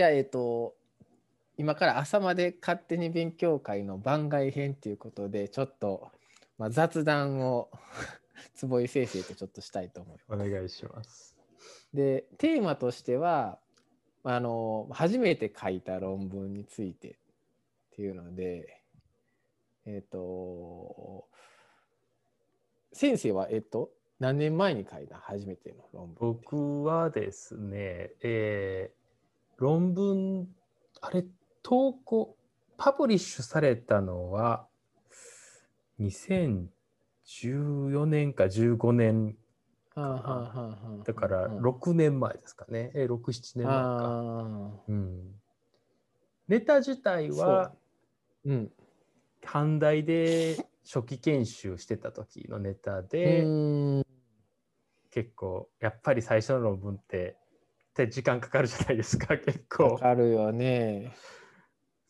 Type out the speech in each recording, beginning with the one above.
じゃあえっ、と今から朝まで勝手に勉強会の番外編ということでちょっと、まあ、雑談を 坪井先生とちょっとしたいと思います。お願いします。でテーマとしてはあの初めて書いた論文についてっていうのでえっ、と先生はえっ、と何年前に書いた初めての論文僕はですね、えー論文、あれ、投稿、パブリッシュされたのは、2014年か15年、はあはあはあはあ。だからうん。6年前ですかね。えー、6、7年前か。あうん。ネタ自体あは、そう。うん。短大で初期研修してた時のネタうで、結構やっぱり最初の論文ってって時間かかるじゃないですか 結か構。かるよね。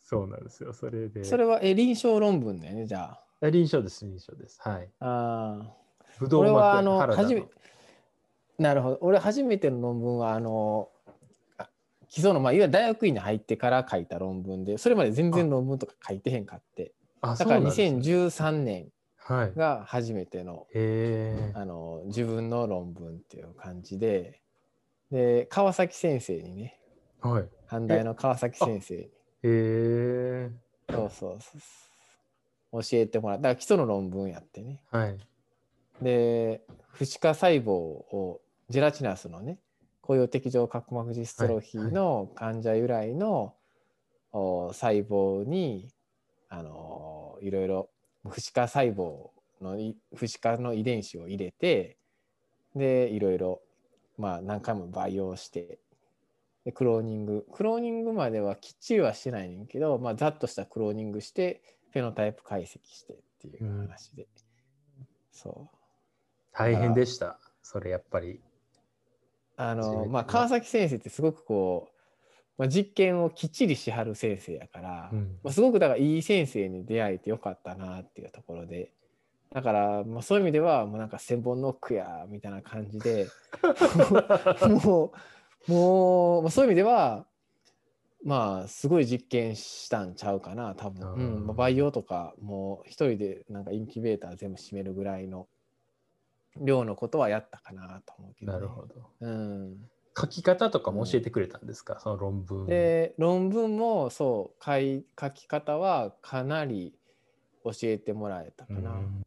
そうなんですよそれで。それはえ臨床論文だよねじゃあ。臨床です臨床です。はい。あ。あぶどう膜はあの初めなるほど。俺初めての論文はあのあ基礎のまあいわゆる大学院に入ってから書いた論文でそれまで全然論文とか書いてへんかって。あだからそうなんですね。2013年はい。が初めてのあの自分の論文っていう感じでで川崎先生にねはい。阪大の川崎先生に。へえそうそうそう教えてもらった。だから基礎の論文やってね。はい。で不死化細胞をジェラチナスのね抗用適状角膜ジストロフィーの患者由来の、お細胞にあのいろいろ不死化細胞のい不死化の遺伝子を入れてでいろいろまあ何回も培養してでクローニング。クローニングまではきっちりはしてないねんけど、まあ、ざっとしたクローニングしてフェノタイプ解析してっていう話で、そう。大変でした？それやっぱり。あの。まあ川崎先生ってすごくこう、まあ、実験をきっちりしはる先生やから、うん。まあ、すごくだからいい先生に出会えてよかったなっていうところでだから、まあ、そういう意味ではもうなんか千本ノックやみたいな感じで もうもう、まあ、そういう意味ではまあすごい実験したんちゃうかな多分、うんまあ、培養とかもう一人でなんかインキュベーター全部閉めるぐらいの量のことはやったかなと思うけど、ね、なるほど。うん、書き方とかも教えてくれたんですか、その論文。で論文もそう書い書き方はかなり教えてもらえたかな。うん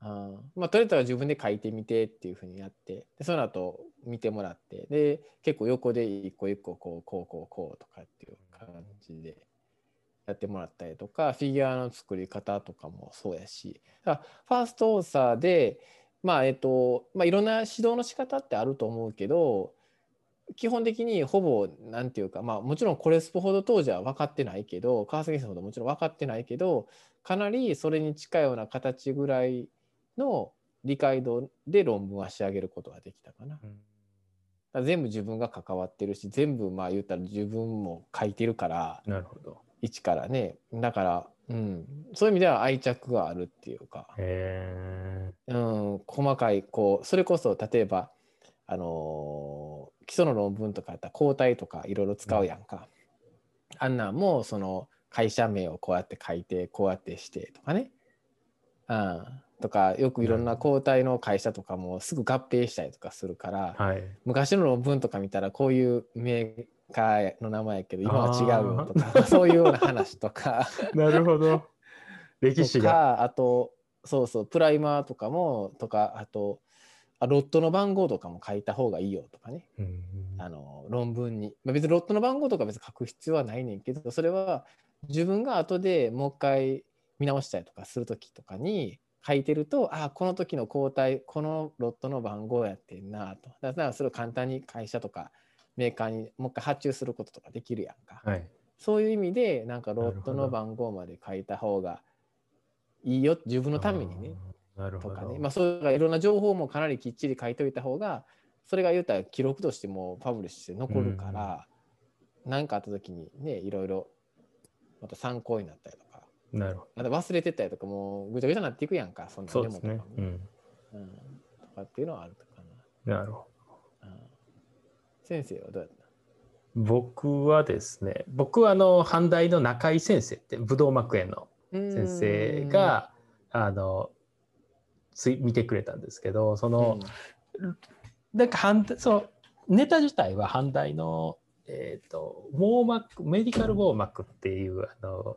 あまあとりあえずは自分で書いてみてっていうふうにやってでその後見てもらってで結構横で一個一個こうこうこうこうとかっていう感じでやってもらったりとかフィギュアの作り方とかもそうやし。だファーストオーサーでまあえっとまあいろんな指導の仕方ってあると思うけど基本的にほぼなんていうかまあもちろんコレスポほど当時は分かってないけど川崎さんほどもちろん分かってないけどかなりそれに近いような形ぐらいの理解度で論文は仕上げることができたかな。だか全部自分が関わってるし全部まあ言ったら自分も書いてるからなるほど。一からね。だから、うん、そういう意味では愛着があるっていうか、へえうん、細かいこうそれこそ例えば、あのー基礎の論文とかやったら抗体とかいろいろ使うやんか、あんなんもその会社名をこうやって書いてこうやってしてとかね、うん、とかよくいろんな抗体の会社とかもすぐ合併したりとかするから、はい。昔の論文とか見たらこういうメーカーの名前やけど今は違うよとか そういうような話とか。なるほど。歴史とがかあとそうそうプライマーとかもとかあとあロットの番号とかも書いた方がいいよとかね。うん。あの論文に、まあ、別にロットの番号とか別に書く必要はないねんけどそれは自分が後でもう一回見直したりとかする時とかに書いてるとあこの時の抗体このロットの番号やってんなと。だからそれを簡単に会社とかメーカーにもう一回発注することとかできるやんか、はい。そういう意味でなんかロットの番号まで書いた方がいいよ自分のためにね。あーなるほど、とかね、まあ、そういういろんな情報もかなりきっちり書いといた方がそれが言うたら記録としてもパブリッシュして残るから何、かあった時にねいろいろまた参考になったりとかなるほまた忘れてたりとかもうぐちゃぐちゃになっていくやんかそんなどそうですね。うん。うん、とかっていうのはあるかな。るほど。な、うん、先生はどうやった？僕はですね、僕はあの、阪大の中井先生って、武道幕園の先生が、あの、つい見てくれたんですけど、その、なんか反そうネタ自体は阪大の、えーと、網膜メディカル網膜っていうあの、うんうん、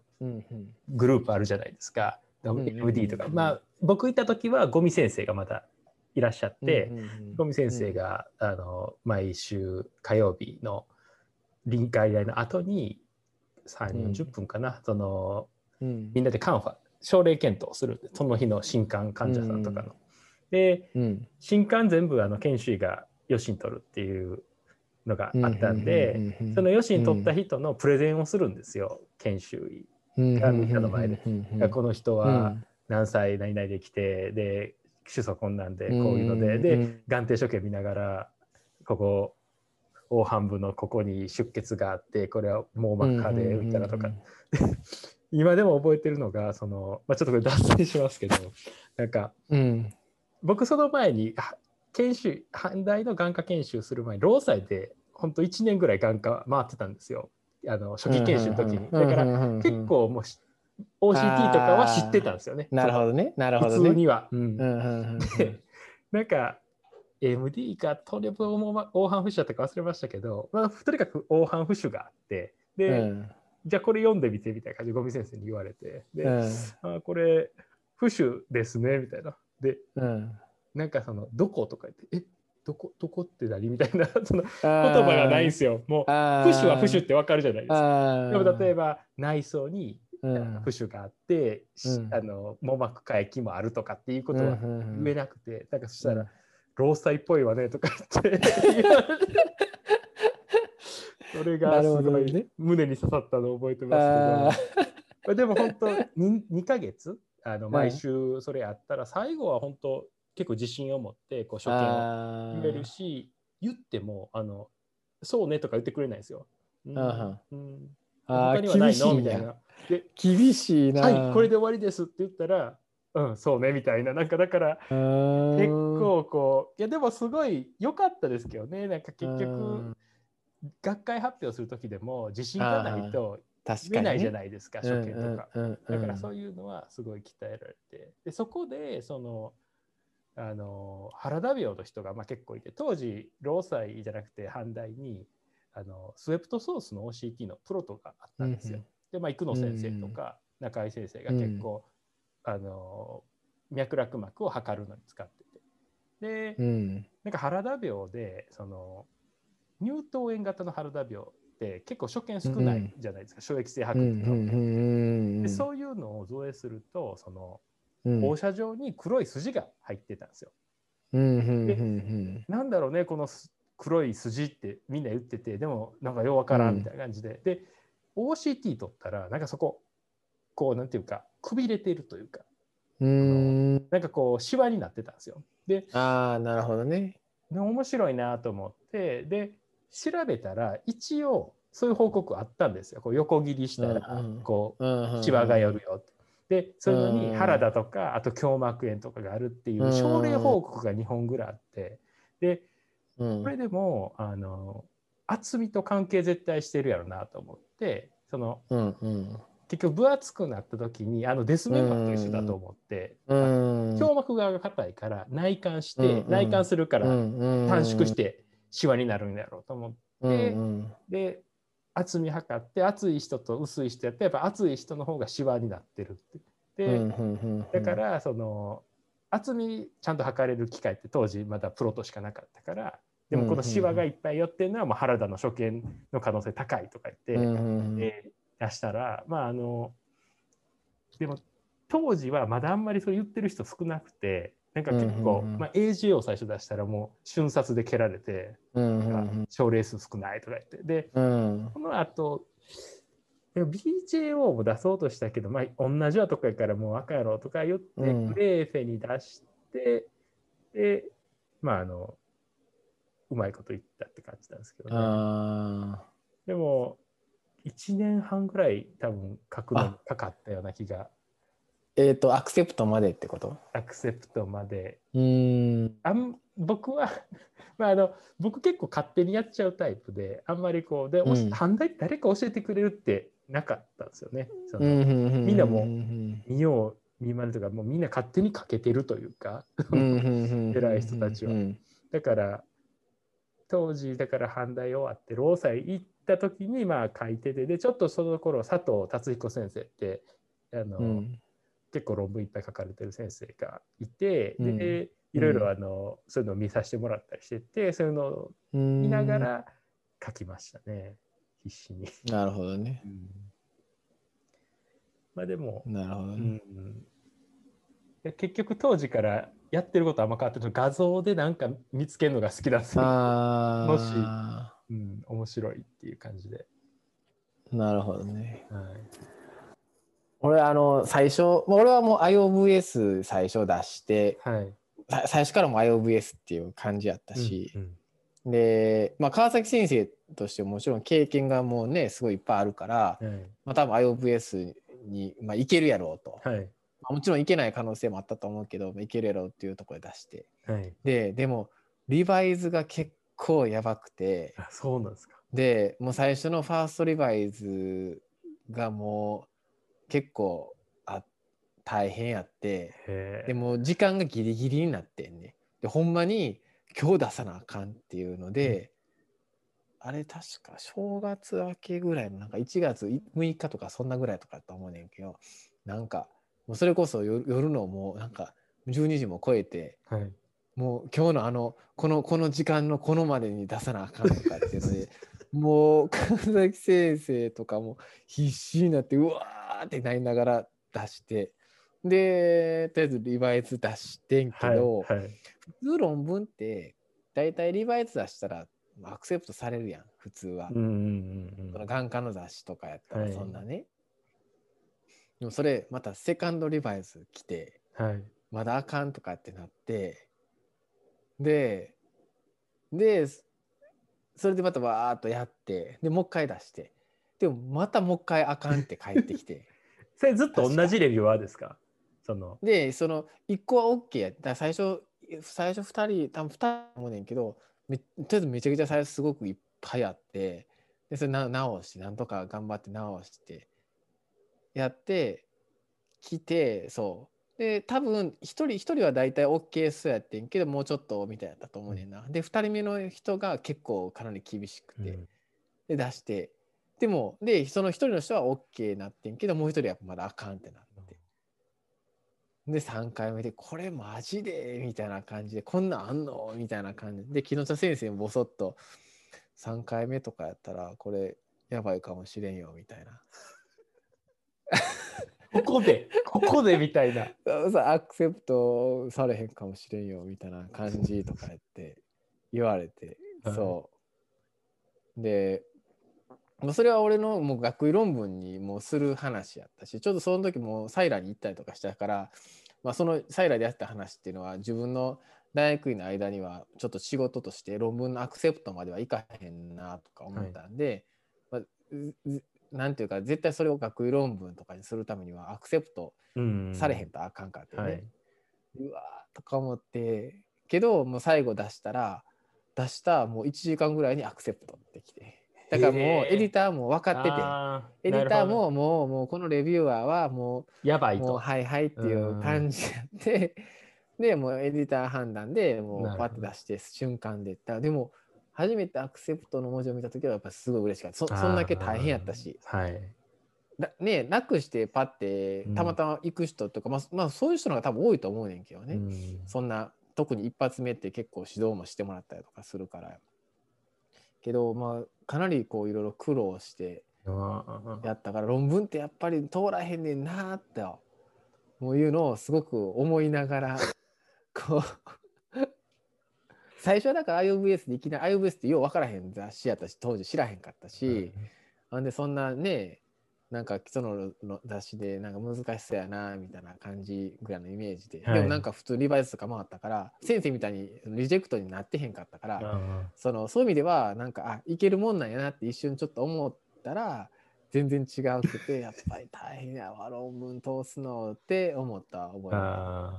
グループあるじゃないですか、MD とか、まあ僕行った時は五味先生がまだいらっしゃって、五味先生が、あの毎週火曜日の臨海大の後に3 40分かな、その、みんなでカンファ症例検討するその日の新刊患者さんとかの。で、うん、新刊全部あの研修医が予診取るっていうのがあったんでその予診取った人のプレゼンをするんですよ研修医がみんなの前で。この人は何歳何々で来てで主訴困難でこういうのでで眼底所見見ながらここ黄斑部のここに出血があってこれは網膜下で打ったらとか。今でも覚えてるのがその、まあ、ちょっとこれ脱線しますけどなんか、うん、僕その前に研修阪大の眼科研修する前に労災で本当1年ぐらい眼科回ってたんですよあの初期研修の時に。だから結構もう OCT とかは知ってたんですよね。なるほどね。なるほど、ね、普通には、うん、でなんか MD かトレブ黄斑浮腫とか忘れましたけど、まあ、とにかく黄斑浮腫があってで、うん、じゃあこれ読んでみてみたいな感じでゴミ先生に言われてで、うん、あこれ浮腫ですねみたいな。で、うん、なんかそのどことか言ってえどこどこって何？みたいな その言葉がないんですよ。もう浮腫は浮腫ってわかるじゃないですか。でも例えば内装に浮腫があって、うん、あの網膜下液もあるとかっていうことは言えなくて、うん、なんかそしたら、労災っぽいわねとか言って。それがすごい胸に刺さったのを覚えてますけど、でも本当 2, 2ヶ月？あの毎週それやったら最後は本当結構自信を持ってこう初見を言えるし言ってもあのそうねとか言ってくれないですよ。うん、あうん、他にはないの？みたいな。で厳しいな。はいこれで終わりですって言ったらうんそうねみたいな。なんかだから結構こういやでもすごい良かったですけどね。なんか結局学会発表する時でも自信がないと見ないじゃないですか初見とか。だからそういうのはすごい鍛えられて。でそこでそのあの原田病の人がまあ結構いて当時労災じゃなくて阪大にあのスウェプトソースの OCT のプロトがあったんですよ。うん、でまあ生野先生とか中井先生が結構、うん、あの脈絡膜を測るのに使ってて。で、うん、なんか原田病でその乳頭炎型の原田病って結構所見少ないじゃないですか、衝撃性白血病でそういうのを造影するとその放射状に黒い筋が入ってたんですよ。でなんだろうねこの黒い筋ってみんな言っててでもなんかようわからんみたいな感じで、うん、で OCT 取ったらなんかそここうなんていうかくびれているというかうんなんかこうしわになってたんですよ。でああなるほどね。で面白いなと思ってで調べたら一応そういう報告あったんですよ。こう横切りしたらこうしわが寄るよって。でそういうのに原田とかあと胸膜炎とかがあるっていう症例報告が2本ぐらいあってでこれでもあの厚みと関係絶対してるやろなと思ってその、うんうん、結局分厚くなった時にあのデスメンバーと一緒だと思って、胸膜側が硬いから内観して、内観するから短縮してシワになるんやろうと思って、で厚み測って厚い人と薄い人やってやっぱ厚い人の方がシワになってるって。でだからその厚みちゃんと測れる機械って当時まだプロとしかなかったからでもこのシワがいっぱい寄ってるのはもう原田の所見の可能性高いとか言って、えー、出したらまああのでも当時はまだあんまりそう言ってる人少なくてなんか結構、まあ、AGA を最初出したらもう瞬殺で蹴られて、賞レース少ないとか言って。で、この後でも BJO も出そうとしたけど、まあ、同じようなとこやからもう赤やろとか言って、グレーフェに出して、で、まあ、あの、うまいこと言ったって感じなんですけどね。でも、1年半ぐらい多分書くのにかかったような気が。えっ、と、アクセプトまでってこと？アクセプトまで。うーん。あん僕は まああの僕結構勝手にやっちゃうタイプであんまりこうで、うん。反対誰か教えてくれるってなかったんですよね。そのみみんなも見よう見まねとかもうみんな勝手にかけてるというか偉い人たちは。うん。だから当時だから阪大終わって労災行った時にまあ書いててでちょっとその頃佐藤達彦先生ってあの、うん結構論文いっぱい書かれてる先生がいて、うんでいろいろあの、そういうのを見させてもらったりしててそういうのをうん見ながら書きましたね必死に。なるほどね。まあでも、なるほどね。うんで結局当時からやってることあんま変わってない画像でなんか見つけるのが好きなんですよ。あもしあ。うん、面白いっていう感じで。なるほどね。はい俺、あの、最初、まあ俺はもう IOVS 最初出して、はい。さ最初からも IOVS っていう感じやったしう、んで、まあ、川崎先生としてももちろん経験がもうね、すごいいっぱいあるから、うんはいまあ、多分 IOVS に、まあ、いけるやろうと。はいまあもちろんいけない可能性もあったと思うけど、まあいけるやろうっていうところで出して。はい。で、でも、リバイズが結構やばくて、あそうなんですか。で、もう最初のファーストリバイズがもう結構あ大変やって、へでも時間がギリギリになってんね。で、ほんまに今日出さなあかんっていうので、あれ確か正月明けぐらいのなんか1月6日とかそんなぐらいとかだと思うねんけど、なんかもうそれこそ夜夜のもうなんか12時も超えて、はい。もう今日のあのこのこの時間のこのまでに出さなあかんとかっていうのでもう川崎先生とかも必死になってうわーってなりながら出してでとりあえずリバイズ出してんけはい。ど、はい。普通論文って大体リバイズ出したらアクセプトされるやん普通は。うんうんうんその眼科の雑誌とかやったらはいそんなね。でもそれまたセカンドリバイズ来てうん。はい。まだあかんとかってなってででそれでまたわーっとやってでもう一回出して。でもまたもう一回あかんって帰ってきて。それずっと同じレビュアーですか？その。でその1個は OK や。だから最初最初2人多分2人思うねんけどめとりあえずめちゃくちゃ最初すごくいっぱいあってでそれな直してなんとか頑張って直してやって来てそうで多分1人1人は大体 OK そうやってんけどもうちょっとみたいやったと思うねんな、で2人目の人が結構かなり厳しくて、うん。で出して。でもでその1人の人は OK なってんけどもう1人はまだあかんってなってで3回目で「これマジで?」みたいな感じで「こんなんあんの?」みたいな感じ。で木下先生もぼそっと「3回目とかやったらこれやばいかもしれんよ」みたいなここで、ここでみたいな。さアクセプトされへんかもしれんよみたいな感じとかやって言われて、はい。そう。でもうそれは俺のもう学位論文にもうする話やったしちょっとその時もサイラに行ったりとかしたから、まあ、そのサイラでやった話っていうのは自分の大学院の間にはちょっと仕事として論文のアクセプトまではいかへんなとか思ったんで、まあううなんていうか絶対それを学位論文とかにするためにはアクセプトうんされへんとあかんかってね、はい。うわーとか思ってけどもう最後出したら出したもう1時間ぐらいにアクセプトってきて。だからもうエディターも分かってて、エディターももうもうこのレビュアーはもやばい。もうはいはいっていう感じやってでもうエディター判断でもうパッて出して瞬間でだでも初めてアクセプトの文字を見た時はやっぱすごい嬉しかった。そそんだけ大変やったし。はい。だねなくしてパッてたまたま行く人とか、まあ、まあそういう人の方が多分多いと思うねんけどね、うん。そんな特に一発目って結構指導もしてもらったりとかするから。けどまあかなりこういろいろ苦労してやったから論文ってやっぱり通らへんねんなーってもういうのをすごく思いながらこう最初はだから IOVS でいきなり IOVS ってよう分からへん雑誌やったし当時知らへんかったし、なん。でそんなねなんか基礎のの雑誌でなんか難しそうやなみたいな感じぐらいのイメージで、はい。でもなんか普通リバイスとかもあったから先生みたいにリジェクトになってへんかったから、あそのそういう意味ではなんかあいけるもんなんやなって一瞬ちょっと思ったら全然違うくて、やっぱり大変やわ、論文通すのって思った覚えあ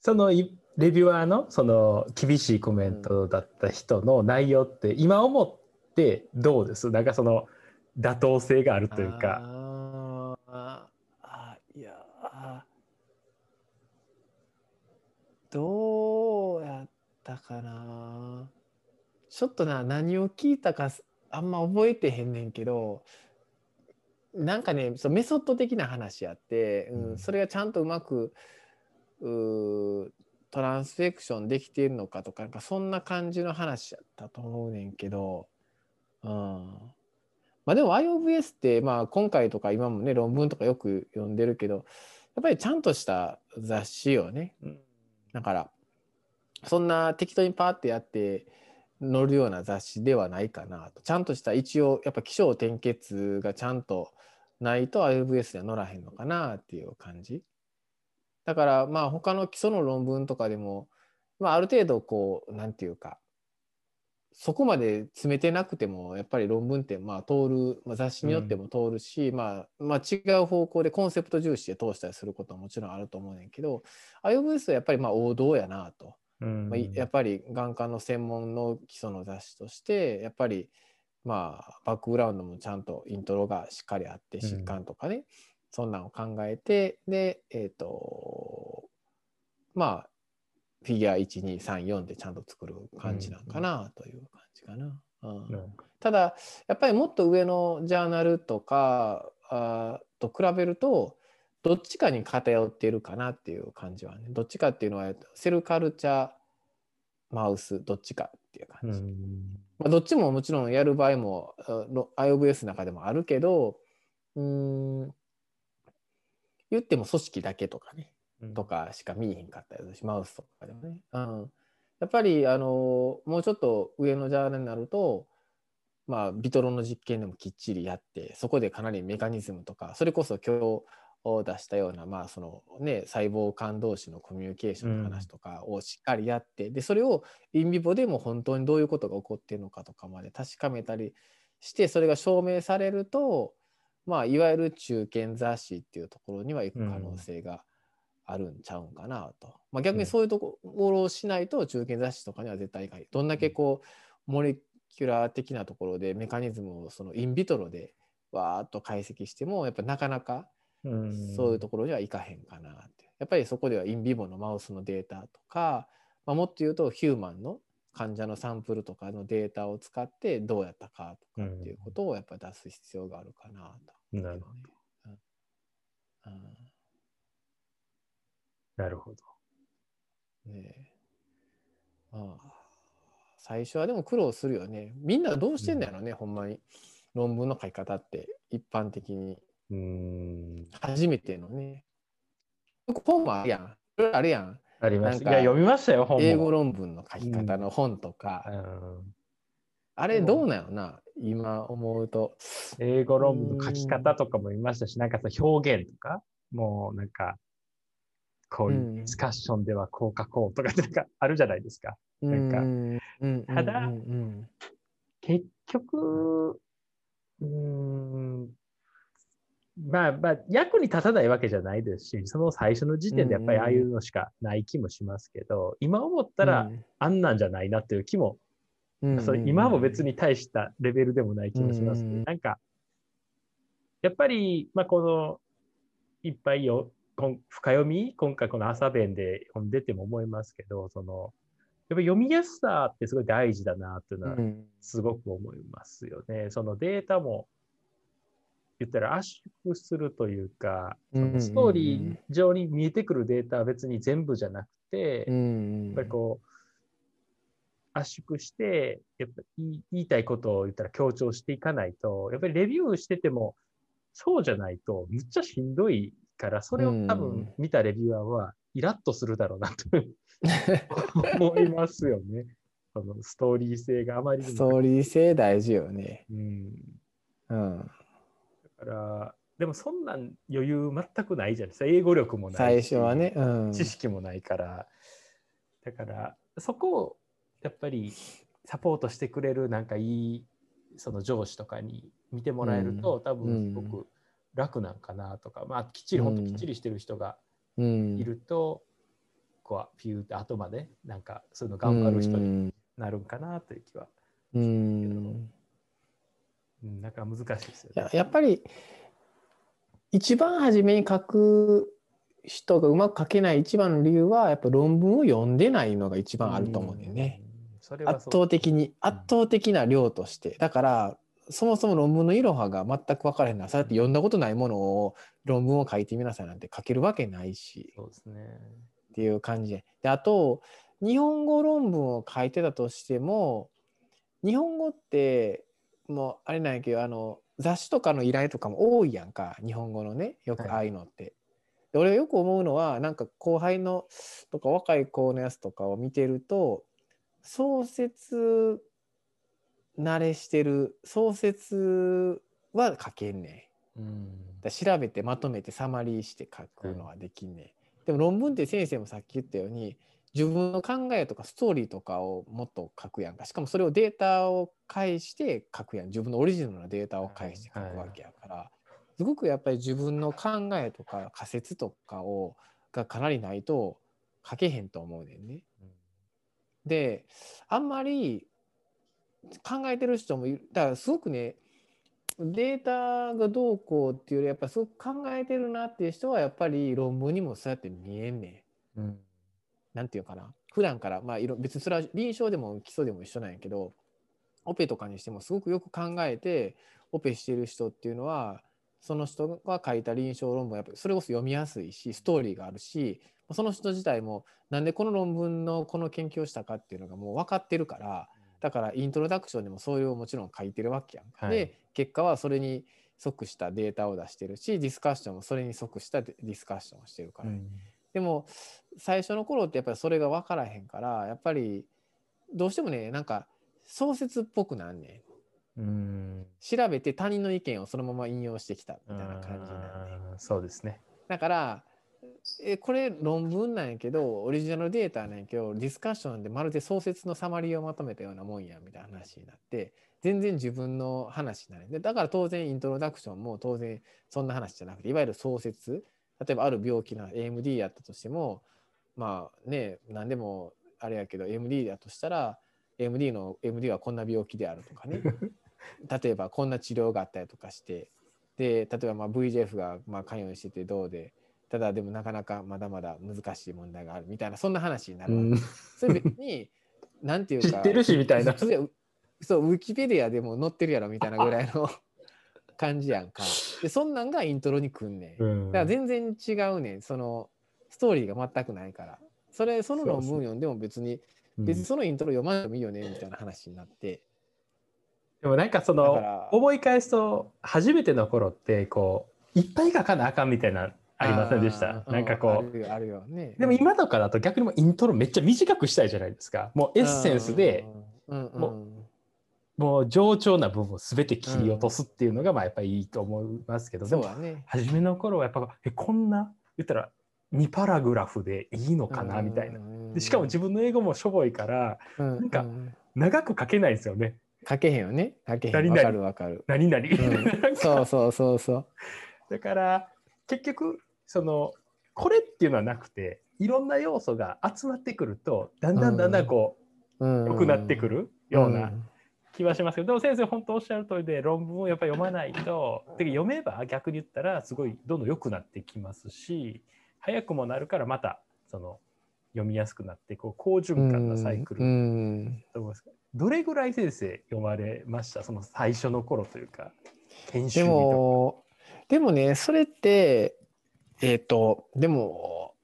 そのいレビュアーのその厳しいコメントだった人の内容って今思ってどうです？なんかその妥当性があるというか。あーあいやあどうやったかな。ちょっとな何を聞いたかすあんま覚えてへんねんけどなんかねそうメソッド的な話やって、うんうん。それがちゃんとうまくうートランスフェクションできているのかとかなんかそんな感じの話やったと思うねんけど、うん、まあでも IOVS ってまあ今回とか今もね論文とかよく読んでるけどやっぱりちゃんとした雑誌よねうん。だからそんな適当にパーってやって載るような雑誌ではないかなと。ちゃんとした一応やっぱ起承転結がちゃんとないと IOVS では載らへんのかなっていう感じだからまあ他の基礎の論文とかでも、まあ、ある程度こうなんていうかそこまで詰めてなくてもやっぱり論文ってまあ通る、まあ、雑誌によっても通るし、まあ、まあ違う方向でコンセプト重視で通したりすることはもちろんあると思うねんけど IOVS はやっぱりまあ王道やなと。うん。まあ、いやっぱり眼科の専門の基礎の雑誌としてやっぱりまあバックグラウンドもちゃんとイントロがしっかりあってうん。疾患とかね、そんなんを考えてでえっ、とまあフィギュア1234でちゃんと作る感じなんかなという感じかな。うん。うんただやっぱりもっと上のジャーナルとかあーと比べるとどっちかに偏っているかなっていう感じはね。どっちかっていうのはセルカルチャーマウスどっちかっていうう感じ、んまあ、どっちももちろんやる場合もあの中でもあるけどうーん言っても組織だけとかねとかしか見えへんかったりするしマウスとかでもね、うん、やっぱりあのもうちょっと上のジャーナルになるとまあビトロの実験でもきっちりやってそこでかなりメカニズムとかそれこそ今日を出したようなまあそのね細胞間同士のコミュニケーションの話とかをしっかりやって、でそれをインビボでも本当にどういうことが起こっているのかとかまで確かめたりしてそれが証明されるとまあいわゆる中堅雑誌っていうところには行く可能性があるんちゃうんかなと、まあ、逆にそういうところをしないと中堅雑誌とかには絶対いかないどんだけこうモレキュラー的なところでメカニズムをそのインビトロでわーっと解析してもやっぱなかなかうん。そういうところにはいかへんかなって。やっぱりそこではインビボのマウスのデータとか、まあ、もっと言うとヒューマンの患者のサンプルとかのデータを使ってどうやったかとかっていうことをやっぱり出す必要があるかなと。なるほど。なるほど。ねえ。まあ最初はでも苦労するよね。みんなどうしてんだろうね、ほんまに。論文の書き方って一般的に。うん。初めてのね。本もあるやん。あるやん。ありました。なんかいや、読みましたよ、本も。英語論文の書き方の本とか、うんあれどうなのな今思うと。英語論文の書き方とかも見ましたし、なんかさ表現とか、もうなんか、こういうディスカッションではこうかこうとかなんかあるじゃないですか。なんかただうんうん結局、うーん、まあまあ、役に立たないわけじゃないですし、その最初の時点でやっぱりああいうのしかない気もしますけど、今思ったらあんなんじゃないなっていう気も、うんそれ今も別に大したレベルでもない気もしますけど、うんなんか、やっぱり、まあ、この、いっぱいよ、こん深読み、今回この朝弁で読んでても思いますけど、その、やっぱ読みやすさってすごい大事だなっていうのはうん。すごく思いますよね。そのデータも言ったら圧縮するというか、そのストーリー上に見えてくるデータは別に全部じゃなくて、うやんっぱりこう圧縮して、やっぱ言い言いたいことを言ったら強調していかないと、やっぱりレビューしててもそうじゃないとむっちゃしんどいから、それを多うん分見たレビュアーはイラッとするだろうなと 思いますよね。そのストーリー性があまりストーリー性大事よね。うんうん、だから、でもそんなん余裕全くないじゃないですか。英語力もない最し初はね。うん、知識もないから。だから、そこをやっぱりサポートしてくれるなんかいいその上司とかに見てもらえると、多分すごく楽なんかなとか、まあきっちり本当きっちりしてる人がいると、こうピューって後までなんかそういうの頑張る人になるんかなという気はするけど、うん、なんか難しいですよね。やっぱり一番初めに書く人がうまく書けない一番の理由はやっぱ論文を読んでないのが一番あると思うんだよね。圧倒的に圧倒的な量として。だからそもそも論文のいろはが全く分からへんな。そうやって読んだことないものを論文を書いてみなさいなんて書けるわけないし。そうですね。っていう感じでであと日本語論文を書いてたとしても日本語ってもうあれなんやけどあの雑誌とかの依頼とかも多いやんか。日本語のねよくああいうのって。はい、で俺よく思うのはなんか後輩のとか若い子のやつとかを見てると創設慣れしてる創設は書けんねん。うん、だ調べてまとめてサマリーして書くのはできんねん。でも論文って先生もさっき言ったように自分の考えとかストーリーとかをもっと書くやんかしかもそれをデータを返して書くやん自分のオリジナルなデータを返して書くわけやから、はい、すごくやっぱり自分の考えとか仮説とかをがかなりないと書けへんと思うねんね。うん、であんまり考えてる人もいる。だからすごくねデータがどうこうっていうよりやっぱすごく考えてるなっていう人はやっぱり論文にもそうやって見えんねん。うん。なんていうかな。普段から。まあ別にそれは臨床でも基礎でも一緒なんやけどオペとかにしてもすごくよく考えてオペしてる人っていうのはその人が書いた臨床論文やっぱりそれこそ読みやすいしストーリーがあるしその人自体もなんでこの論文のこの研究をしたかっていうのがもう分かってるからだからイントロダクションでもそれをもちろん書いてるわけやん。はい、で結果はそれに即したデータを出してるしディスカッションもそれに即したディスカッションをしてるから、ね、うんでも最初の頃ってやっぱりそれが分からへんからやっぱりどうしてもねなんか創設っぽくなんねん。うん調べて他人の意見をそのまま引用してきたみたいな感じなんねそうですね。だからえこれ論文なんやけどオリジナルデータなんやけどディスカッションでまるで創設のサマリーをまとめたようなもんやみたいな話になって全然自分の話になるでだから当然イントロダクションも当然そんな話じゃなくていわゆる創設例えばある病気な AMD やったとしてもまあね何でもあれやけど AMD だとしたら AMD の AMD はこんな病気であるとかね。例えばこんな治療があったりとかしてで例えばまあ VJF がまあ関与しててどうでただでもなかなかまだまだ難しい問題があるみたいなそんな話になるわけ、うん、それ別になんていうか知ってるしみたいなそうウィキペディアでも載ってるやろみたいなぐらいの 感じやんか。でそんなんがイントロにくんねん。だから全然違うねんそのストーリーが全くないから。それその論文読んでも別に別にそのイントロ読まなくてもいいよねみたいな話になって。でもなんかその思い返すと初めての頃ってこういっぱい書かなあかんみたいなありませんでした。なんかこう。あるよね。でも今とかだと逆にもイントロめっちゃ短くしたいじゃないですか。もうエッセンスで、もうもう冗長な部分を全て切り落とすっていうのがまあやっぱりいいと思いますけど、うん、でも、ね、初めの頃はやっぱえこんな言ったら2パラグラフでいいのかなみたいなでしかも自分の英語もしょぼいから、うん、なんか長く書けないですよね。書けへんよね。書けへん。わかるわかる。何々、うん、そうそうそうそう。だから結局そのこれっていうのはなくていろんな要素が集まってくるとだんだんだんだんこう、良くなってくるような。気はしますけどでも先生本当おっしゃる通りで論文をやっぱり読まないとで読めば逆に言ったらすごいどんどん良くなってきますし早くもなるからまたその読みやすくなってこう好循環なサイクルと思います。どれぐらい先生読まれました？その最初の頃というか研修でもでもねそれってえっ、ー、とでも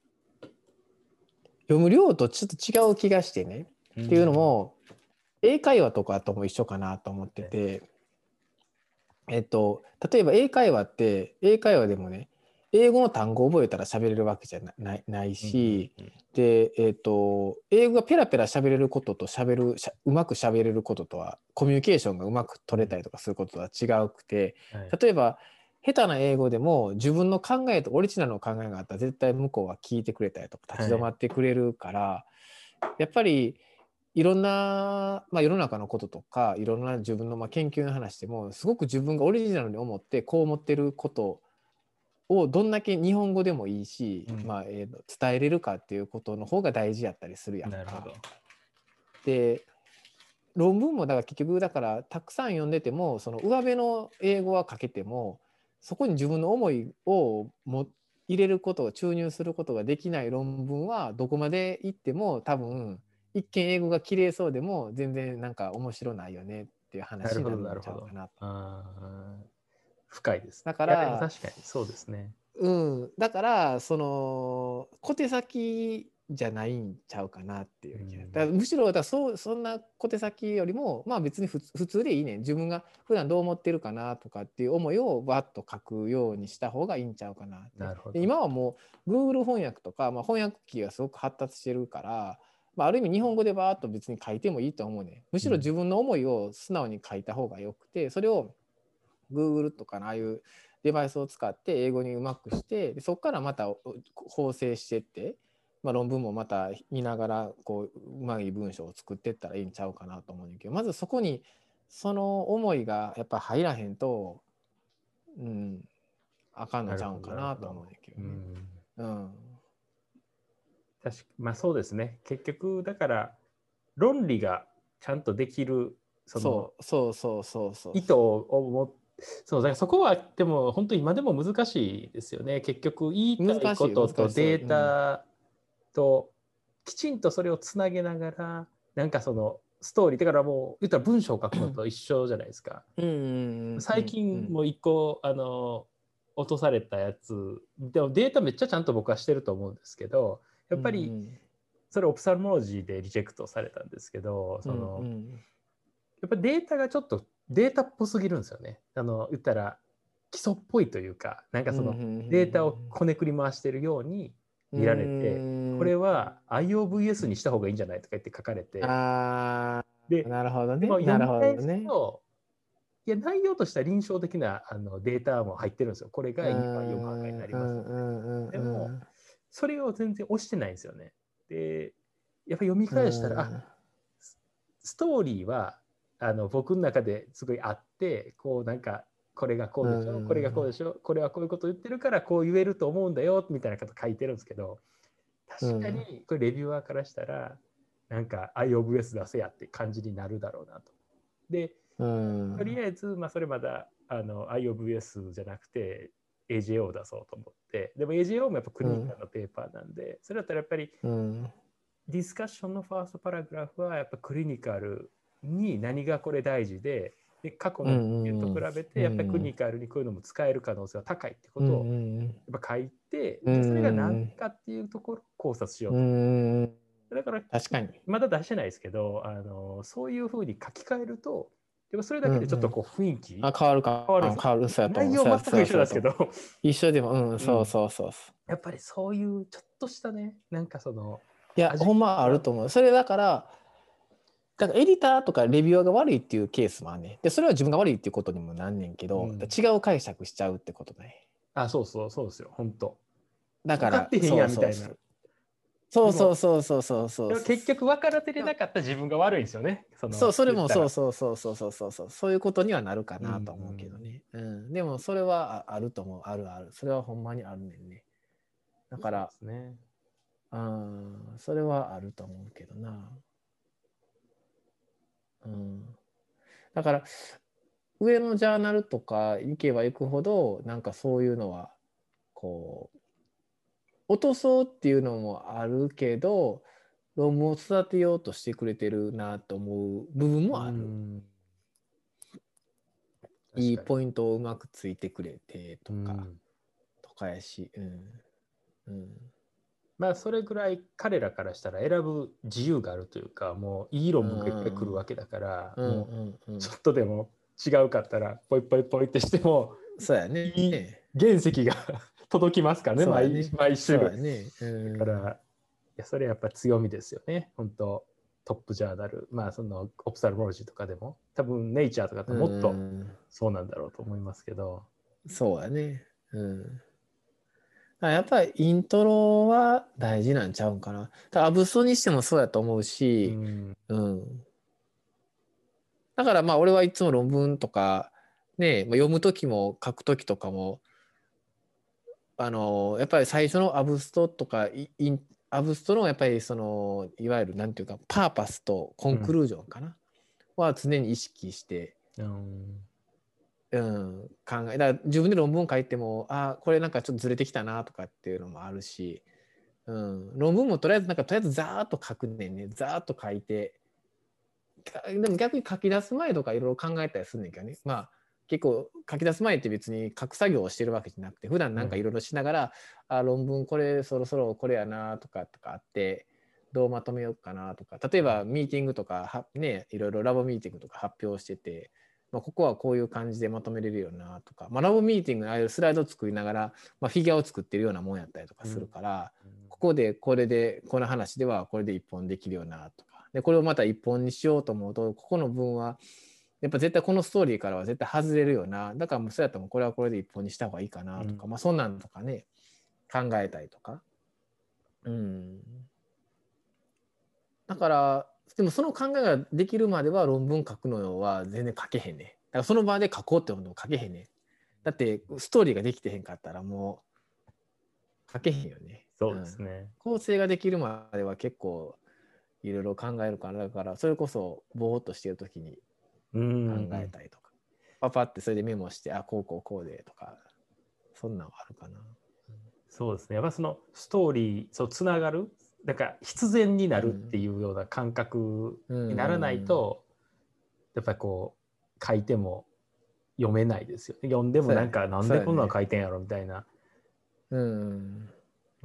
読む量とちょっと違う気がしてね、っていうのも英会話とかとも一緒かなと思ってて、えっと、例えば英会話って英会話でもね英語の単語を覚えたら喋れるわけじゃないないし、うんうん、で、えっと、英語がペラペラ喋れることと喋るうまく喋れることとはコミュニケーションがうまく取れたりとかすることとは違うくて、はい、例えば下手な英語でも自分の考えとオリジナルの考えがあったら絶対向こうは聞いてくれたりとか立ち止まってくれるから、はい、やっぱりいろんな、まあ、世の中のこととかいろんな自分のまあ研究の話でもすごく自分がオリジナルに思ってこう思ってることをどんだけ日本語でもいいし、うんまあえー伝えれるかっていうことの方が大事やったりするやんか。なるほど。で論文もだから結局だからたくさん読んでてもその上辺の英語は書けてもそこに自分の思いをも入れることを注入することができない論文はどこまで行っても多分一見英語が綺麗そうでも全然なんか面白ないよねっていう話になるんちゃうかなと。深いです。だから確かにそうですね。うん、だからその小手先じゃないんちゃうかなっていう気がうん。だからむしろだそうそんな小手先よりもまあ別に普通普通でいいね。ん自分が普段どう思ってるかなとかっていう思いをバッと書くようにした方がいいんちゃうかななるほど。で今はもう Google 翻訳とか、まあ、翻訳機がすごく発達してるから、まあ、ある意味日本語でバーッと別に書いてもいいと思うね。むしろ自分の思いを素直に書いた方がよくてそれを Google とかのああいうデバイスを使って英語にうまくしてでそこからまたお構成してって、まあ、論文もまた見ながらこううまい文章を作ってったらいいんちゃうかなと思うんだけどまずそこにその思いがやっぱ入らへんとうんあかんのちゃうんかなと思うんだけどうね。んうん確かまあそうですね。結局だから論理がちゃんとできるそのそうそうそうそうそう。意図を持っそうだからそこはでも本当今でも難しいですよね。結局言いたいこととデータときちんとそれをつなげながらなんかそのストーリーだからもう言ったら文章を書くのと一緒じゃないですか。最近もう一個あの落とされたやつでもデータめっちゃちゃんと僕はしてると思うんですけどやっぱりうんそれオプサルモロジーでリジェクトされたんですけどその、うんうんやっぱデータがちょっとデータっぽすぎるんですよね。あの言ったら基礎っぽいというかなんかそのデータをこねくり回してるように見られてうん。これは IOVS にした方がいいんじゃないとか言って書かれて。あであなるほどね。なるほどね。いや内容としては臨床的なあのデータも入ってるんですよ。これが今4番目になります。でもそれを全然押してないんですよね。でやっぱ読み返したら、あストーリーはあの僕の中ですごいあってこうなんかこれがこうでしょ、うん。これがこうでしょこれはこういうこと言ってるからこう言えると思うんだよみたいなこと書いてるんですけど確かにこれレビュアーからしたらなんか IOVS 出せやって感じになるだろうなと。でうん。とりあえず、まあ、それまだあの IOVS じゃなくて AJO を出そうと思って。でも AJO もやっぱクリニカルのペーパーなんで、それだったらやっぱりうん。ディスカッションのファーストパラグラフはやっぱクリニカルに何がこれ大事でで過去の研究と比べてやっぱりクリニカルにこういうのも使える可能性は高いってことをやっぱ書いてでそれが何かっていうところを考察しよううと。んだから確かに。まだ出してないですけどあのそういうふうに書き換えるとでもそれだけでちょっとこう雰囲気、あ変わるか。変わる変わる。そうやと思う。内容全く一緒ですけど。一緒でもうんそうそうそう。やっぱりそういうちょっとしたねなんかそのいや味。ほんまあると思う。それだからだからエディターとかレビュアーが悪いっていうケースもあんねん。でそれは自分が悪いっていうことにもなんねんけど、うん。違う解釈しちゃうってことね。あそうそうそうですよ。本当。だから分かってへんやんみたいな。そうそうそう。そうそうそう結局分からせれなかった自分が悪いんですよね。そうそれもそううそうそうそうそうそうそう。そういうことにはなるかなと思うけどね、うんでもそれはああると思う。あるある。それはほんまにあるねんね。だからね。うん。それはあると思うけどなうんだから上のジャーナルとか行けば行くほどなんかそういうのはこう落とそうっていうのもあるけど論文を育てようとしてくれてるなと思う部分もある、うん。いいポイントをうまくついてくれてとか、にうん。とかやし、うん。うん、まあそれぐらい彼らからしたら選ぶ自由があるというかもういい論文がいっぱい来るわけだから、うんもうちょっとでも違うかったらポイポイポイってしてもそうやね。いい原石が 届きますからねね毎週そうやね。うんだから、いや、それやっぱ強みですよね。本当トップジャーナル、まあ、その、オプサルモロジーとかでも、多分、ネイチャーとかってもっとうんそうなんだろうと思いますけど、そうやね。うん。やっぱりイントロは大事なんちゃうんかな。アブストにしてもそうやと思うし、うん、うん、だからまあ俺はいつも論文とかね、読む時も書く時とかもあのやっぱり最初のアブストとかインアブストのやっぱりそのいわゆるなんていうかパーパスとコンクルージョンかな、うん、は常に意識して、うん、うん、考えだから自分で論文書いてもあこれなんかちょっとずれてきたなとかっていうのもあるし、うん、論文もとりあえずなんかとりあえずざーっと書くねんね。ざーっと書いてでも逆に書き出す前とかいろいろ考えたりするんだけどね。まあ結構書き出す前って別に書く作業をしてるわけじゃなくて普段なんかいろいろしながら、うん、あ論文これそろそろこれやなとかとかあってどうまとめようかなとか。例えばミーティングとかはねいろいろラボミーティングとか発表しててまあ、ここはこういう感じでまとめれるよなとか、まあ、ラボミーティングのああいうスライドを作りながら、まあ、フィギュアを作ってるようなもんやったりとかするから、うん、ここでこれでこの話ではこれで一本できるよなとかでこれをまた一本にしようと思うとここの文はやっぱ絶対このストーリーからは絶対外れるよな。だからもうそうやったらこれはこれで一本にした方がいいかなとか、うん、まあそんなんとかね考えたりとか。うん。だからでもその考えができるまでは論文書くのは全然書けへんね。だからその場で書こうってことも書けへんね。だってストーリーができてへんかったらもう書けへんよね。そうですね、うん、構成ができるまでは結構いろいろ考えるからだからそれこそぼーっとしてる時に考えたりとか、パパってそれでメモしてあこうこうこうでとかそんなんはあるかな。そうですねやっぱそのストーリーそうつながるだから必然になるっていうような感覚にならないと、やっぱりこう書いても読めないですよ、ね、読んでもなんか、なんでこんなの書いてんやろみたいな。うん、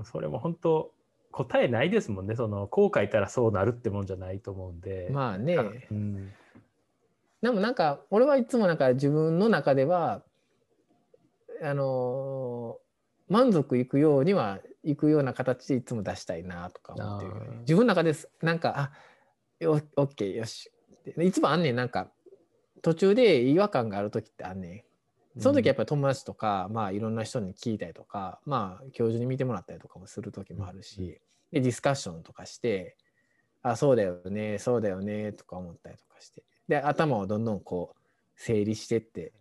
それも本当答えないですもんね。そのこう書いたらそうなるってもんじゃないと思うんで。まあね、うん、でもなんか俺はいつもなんか自分の中ではあの満足いくようにはいくような形でいつも出したいなとか思ってる、ね、自分の中ですなんかあよオッケーよし。いつもあんねん。なんか途中で違和感がある時ってあんねん。その時やっぱり友達とか、うん、まあいろんな人に聞いたりとかまあ教授に見てもらったりとかもする時もあるし、うん、でディスカッションとかしてあそうだよねそうだよねとか思ったりとかして。で頭をどんどんこう整理してって、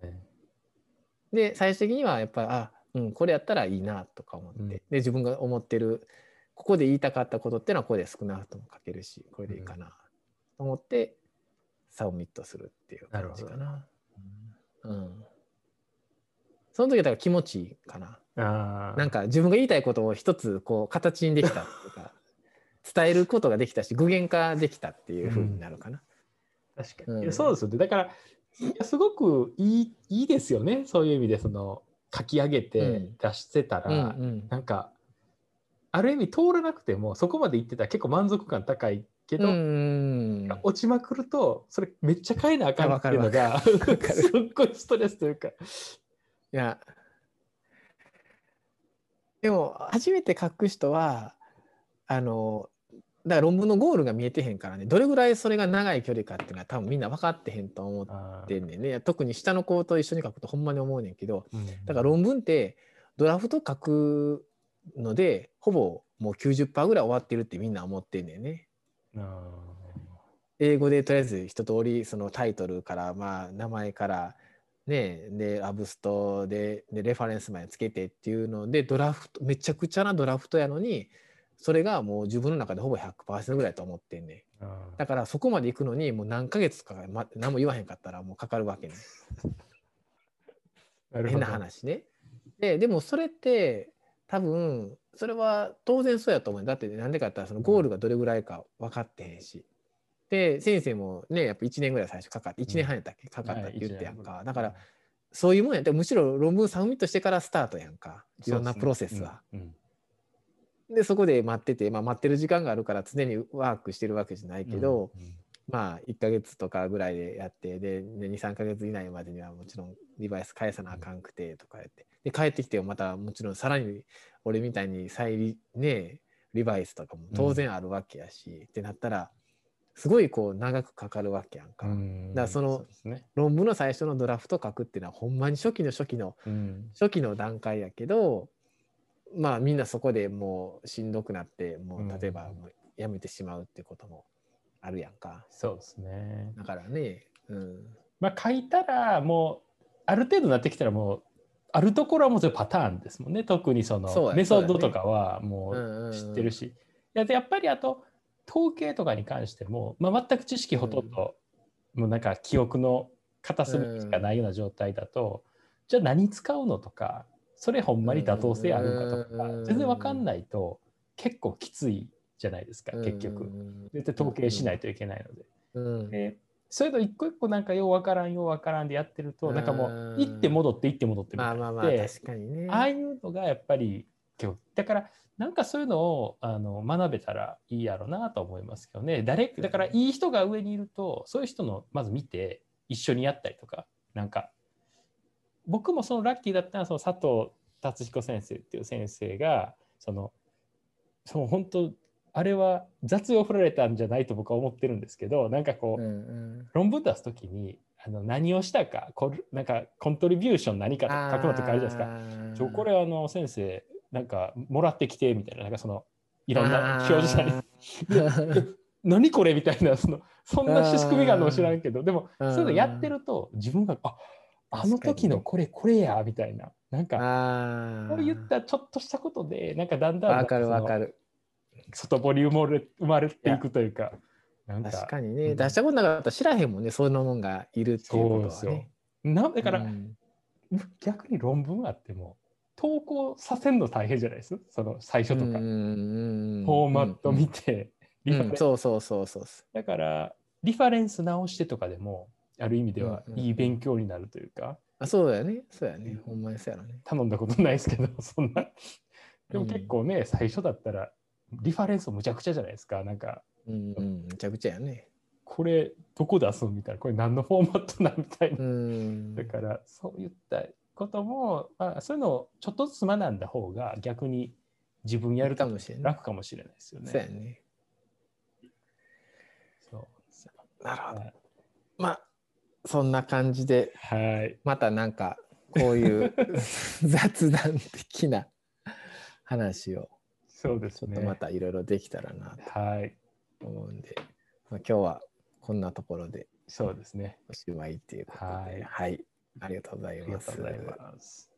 で最終的にはやっぱりあうん、これやったらいいなとか思って、うん、で自分が思ってるここで言いたかったことっていうのはここで少なくとも書けるしこれでいいかなと思ってサブミットするっていう感じかな。うん、その時はだから気持ちいいかな。あなんか自分が言いたいことを一つこう形にできたとか 伝えることができたし具現化できたっていうふうになるかな。うん、確かに、うん、そうですよね。だからすごくいいいいですよね。そういう意味でその書き上げて出してたら、うんうん。なんかある意味通らなくてもそこまで言ってたら結構満足感高いけど、うん落ちまくるとそれめっちゃ変えなあかんっていうのがすっごいストレスというか。いや。でも初めて書く人はあのだから論文のゴールが見えてへんからね。どれぐらいそれが長い距離かっていうのは多分みんな分かってへんと思ってんねんね。特に下の子と一緒に書くとほんまに思うねんけど、うん、だから論文ってドラフト書くのでほぼもう90%ぐらい終わってるってみんな思ってんねんね。英語でとりあえず一通りそのタイトルからまあ名前からねでアブストででレファレンスまでつけてっていうのでドラフトめちゃくちゃなドラフトやのにそれがもう自分の中でほぼ100%ぐらいと思ってんねだからそこまで行くのにもう何ヶ月かま、何も言わへんかったらもうかかるわけね。変な話ね。ででもそれって多分それは当然そうやと思う。だってなんでかって言ったらそのゴールがどれぐらいか分かってへんし、で先生もねやっぱ1年ぐらい最初かかって1年半やったっけ？かかったって言ってやんか、だからそういうもんやってむしろ論文サブミットしてからスタートやんか。いろんなプロセスは。うんうんでそこで待ってて、まあ、待ってる時間があるから常にワークしてるわけじゃないけど、うんうん、まあ1ヶ月とかぐらいでやってで23ヶ月以内までにはもちろんリバイス返さなあかんくてとかやって。で帰ってきてまたもちろんさらに俺みたいに再リ,、ね、リバイスとかも当然あるわけやし、うん、ってなったらすごいこう長くかかるわけやんか。ん。だからその論文の最初のドラフト書くっていうのはほんまに初期の初期の、うん、初期の段階やけどまあみんなそこでもうしんどくなってもうん。う例えばもうやめてしまうってこともあるやんか。そうですね。だからね、うん、まあ書いたらもうある程度になってきたらもうあるところはもうパターンですもんね。特にそのメソッドとかはもうんうんううん。知ってるし、いやでやっぱりあと統計とかに関しても、まあ、全く知識ほとんど、もうなんか記憶の片隅しかないような状態だと、じゃあ何使うのとかそれほんまに妥当性あるのかとか、うん。全然わかんないと結構きついじゃないですか結局、絶対統計しないといけないので。うん。でそういうの一個一個なんかようわからんようわからんでやってるとなんかもう行って戻って行って戻ってみたいな。まあまあまあいうのがやっぱり今日だからなんかそういうのをあの学べたらいいやろうなと思いますけどね。誰だからいい人が上にいるとそういう人のまず見て一緒にやったりとかなんか僕もそのラッキーだったのはその佐藤達彦先生っていう先生がそのその本当あれは雑用振られたんじゃないと僕は思ってるんですけどなんかこう、うんうん。論文出すときにあの何をしたかこれなんかコントリビューション何か書くのとかあるじゃないですか。かちょこれあの先生なんかもらってきてみたいななんかそのいろんな表示者にで何これみたいなそのそんな仕組みがあるのも知らんけどでもうん。そういうのやってると自分がああの時のこれこれやみたいな。なんかあこういったちょっとしたことでなんかだんだんわかるわかるる。外堀生まれ生まれていくというか確かにね、うん。出したことなかったら知らへんもんね、そんなもんがいるっていうことはね。なだから、うん。逆に論文あっても投稿させるの大変じゃないです？その最初とか、フォーマット見て、リファレンス。うん。そうそうそうそう。だからリファレンス直してとかでもある意味ではうんうんいい勉強になるというか、あそうだよね、そうやね、ほんまにそうやろね。頼んだことないですけど そんなでもうん結構ね、最初だったらリファレンスむちゃくちゃじゃないですかなんかうんうん、めちゃくちゃやね。これどこ出すみたいなこれ何のフォーマットなんみたいな、うん。だからそういったことも、まあ、そういうのをちょっとずつ学んだ方が逆に自分やるとかもしれない。楽かもしれないですよね。そうやね。そうなるほど。はいまあ、そんな感じで、はい。またなんか、こういう 雑談的な話を、そうですね。ちょっとまたいろいろできたらなはい。と思うんで、まあ、今日はこんなところでそうですね。おしまいっていうことで、はいはい、ありがとうございます。ありがとうございます。